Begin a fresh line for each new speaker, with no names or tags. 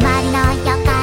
まりの予感